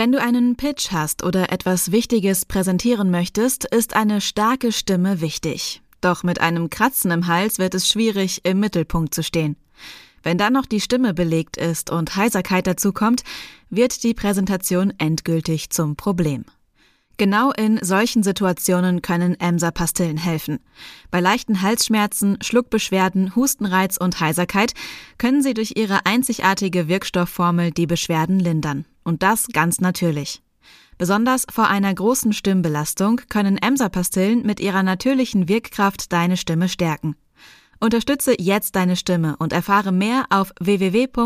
Wenn du einen Pitch hast oder etwas Wichtiges präsentieren möchtest, ist eine starke Stimme wichtig. Doch mit einem Kratzen im Hals wird es schwierig, im Mittelpunkt zu stehen. Wenn dann noch die Stimme belegt ist und Heiserkeit dazukommt, wird die Präsentation endgültig zum Problem. Genau in solchen Situationen können Emser-Pastillen helfen. Bei leichten Halsschmerzen, Schluckbeschwerden, Hustenreiz und Heiserkeit können sie durch ihre einzigartige Wirkstoffformel die Beschwerden lindern. Und das ganz natürlich. Besonders vor einer großen Stimmbelastung können Emser-Pastillen mit ihrer natürlichen Wirkkraft deine Stimme stärken. Unterstütze jetzt deine Stimme und erfahre mehr auf www.emsa.de.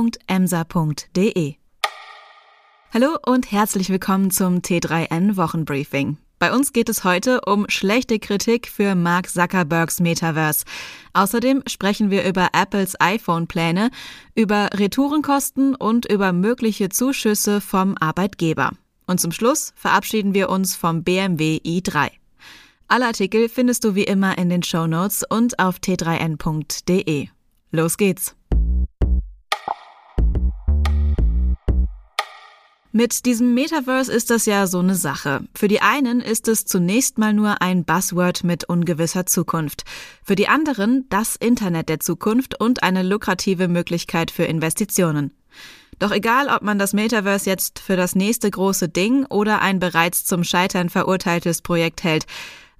Hallo und herzlich willkommen zum T3N Wochenbriefing. Bei uns geht es heute um schlechte Kritik für Mark Zuckerbergs Metaverse. Außerdem sprechen wir über Apples iPhone-Pläne, über Retourenkosten und über mögliche Zuschüsse vom Arbeitgeber. Und zum Schluss verabschieden wir uns vom BMW i3. Alle Artikel findest du wie immer in den Show Notes und auf t3n.de. Los geht's! Mit diesem Metaverse ist das ja so eine Sache. Für die einen ist es zunächst mal nur ein Buzzword mit ungewisser Zukunft. Für die anderen das Internet der Zukunft und eine lukrative Möglichkeit für Investitionen. Doch egal, ob man das Metaverse jetzt für das nächste große Ding oder ein bereits zum Scheitern verurteiltes Projekt hält,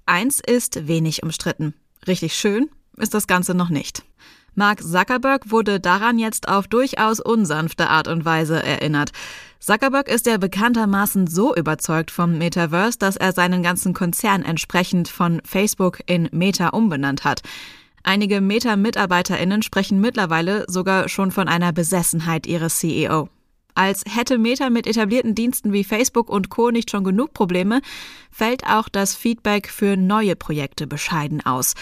eins ist wenig umstritten. Richtig schön ist das Ganze noch nicht. Mark Zuckerberg wurde daran jetzt auf durchaus unsanfte Art und Weise erinnert. Zuckerberg ist ja bekanntermaßen so überzeugt vom Metaverse, dass er seinen ganzen Konzern entsprechend von Facebook in Meta umbenannt hat. Einige Meta-MitarbeiterInnen sprechen mittlerweile sogar schon von einer Besessenheit ihres CEO. Als hätte Meta mit etablierten Diensten wie Facebook und Co. nicht schon genug Probleme, fällt auch das Feedback für neue Projekte bescheiden aus.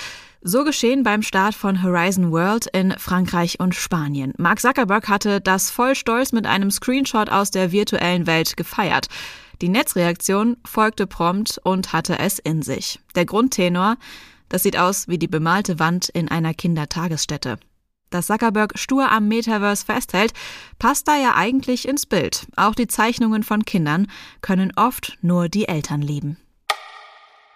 So geschehen beim Start von Horizon World in Frankreich und Spanien. Mark Zuckerberg hatte das voll stolz mit einem Screenshot aus der virtuellen Welt gefeiert. Die Netzreaktion folgte prompt und hatte es in sich. Der Grundtenor, das sieht aus wie die bemalte Wand in einer Kindertagesstätte. Dass Zuckerberg stur am Metaverse festhält, passt da ja eigentlich ins Bild. Auch die Zeichnungen von Kindern können oft nur die Eltern lieben.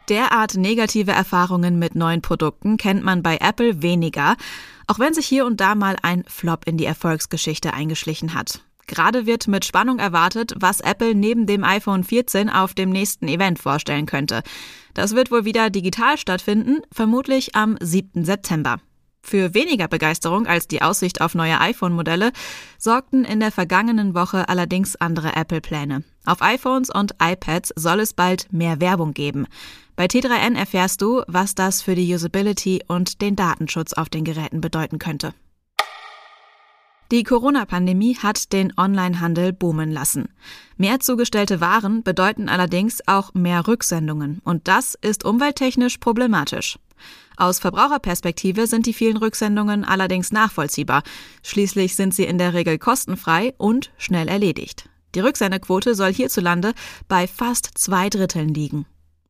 Derart negative Erfahrungen mit neuen Produkten kennt man bei Apple weniger, auch wenn sich hier und da mal ein Flop in die Erfolgsgeschichte eingeschlichen hat. Gerade wird mit Spannung erwartet, was Apple neben dem iPhone 14 auf dem nächsten Event vorstellen könnte. Das wird wohl wieder digital stattfinden, vermutlich am 7. September. Für weniger Begeisterung als die Aussicht auf neue iPhone-Modelle sorgten in der vergangenen Woche allerdings andere Apple-Pläne. Auf iPhones und iPads soll es bald mehr Werbung geben. Bei T3N erfährst du, was das für die Usability und den Datenschutz auf den Geräten bedeuten könnte. Die Corona-Pandemie hat den Onlinehandel boomen lassen. Mehr zugestellte Waren bedeuten allerdings auch mehr Rücksendungen und das ist umwelttechnisch problematisch. Aus Verbraucherperspektive sind die vielen Rücksendungen allerdings nachvollziehbar. Schließlich sind sie in der Regel kostenfrei und schnell erledigt. Die Rücksendequote soll hierzulande bei fast zwei Dritteln liegen.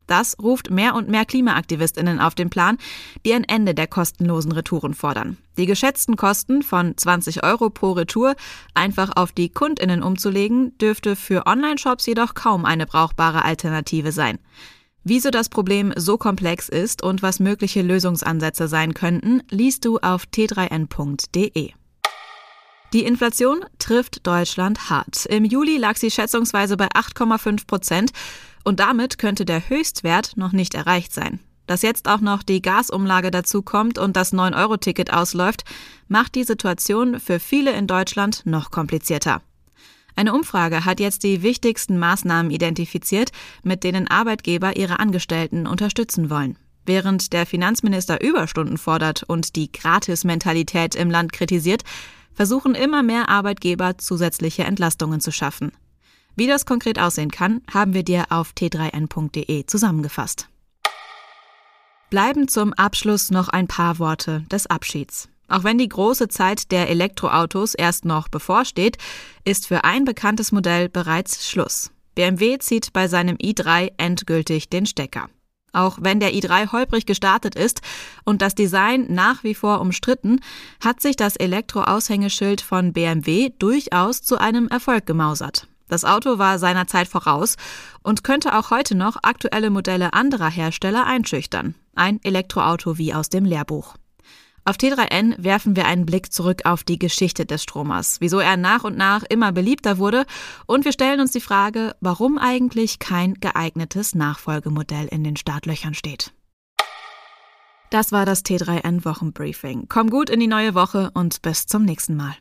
Das ruft mehr und mehr Klimaaktivistinnen auf den Plan, die ein Ende der kostenlosen Retouren fordern. Die geschätzten Kosten von 20 Euro pro Retour einfach auf die Kundinnen umzulegen, dürfte für Online-Shops jedoch kaum eine brauchbare Alternative sein. Wieso das Problem so komplex ist und was mögliche Lösungsansätze sein könnten, liest du auf t3n.de. Die Inflation trifft Deutschland hart. Im Juli lag sie schätzungsweise bei 8,5 Prozent und damit könnte der Höchstwert noch nicht erreicht sein. Dass jetzt auch noch die Gasumlage dazu kommt und das 9-Euro-Ticket ausläuft, macht die Situation für viele in Deutschland noch komplizierter. Eine Umfrage hat jetzt die wichtigsten Maßnahmen identifiziert, mit denen Arbeitgeber ihre Angestellten unterstützen wollen. Während der Finanzminister Überstunden fordert und die Gratis-Mentalität im Land kritisiert, versuchen immer mehr Arbeitgeber zusätzliche Entlastungen zu schaffen. Wie das konkret aussehen kann, haben wir dir auf t3n.de zusammengefasst. Bleiben zum Abschluss noch ein paar Worte des Abschieds. Auch wenn die große Zeit der Elektroautos erst noch bevorsteht, ist für ein bekanntes Modell bereits Schluss. BMW zieht bei seinem i3 endgültig den Stecker. Auch wenn der i3 holprig gestartet ist und das Design nach wie vor umstritten, hat sich das Elektroaushängeschild von BMW durchaus zu einem Erfolg gemausert. Das Auto war seiner Zeit voraus und könnte auch heute noch aktuelle Modelle anderer Hersteller einschüchtern. Ein Elektroauto wie aus dem Lehrbuch. Auf T3N werfen wir einen Blick zurück auf die Geschichte des Stromers, wieso er nach und nach immer beliebter wurde und wir stellen uns die Frage, warum eigentlich kein geeignetes Nachfolgemodell in den Startlöchern steht. Das war das T3N Wochenbriefing. Komm gut in die neue Woche und bis zum nächsten Mal.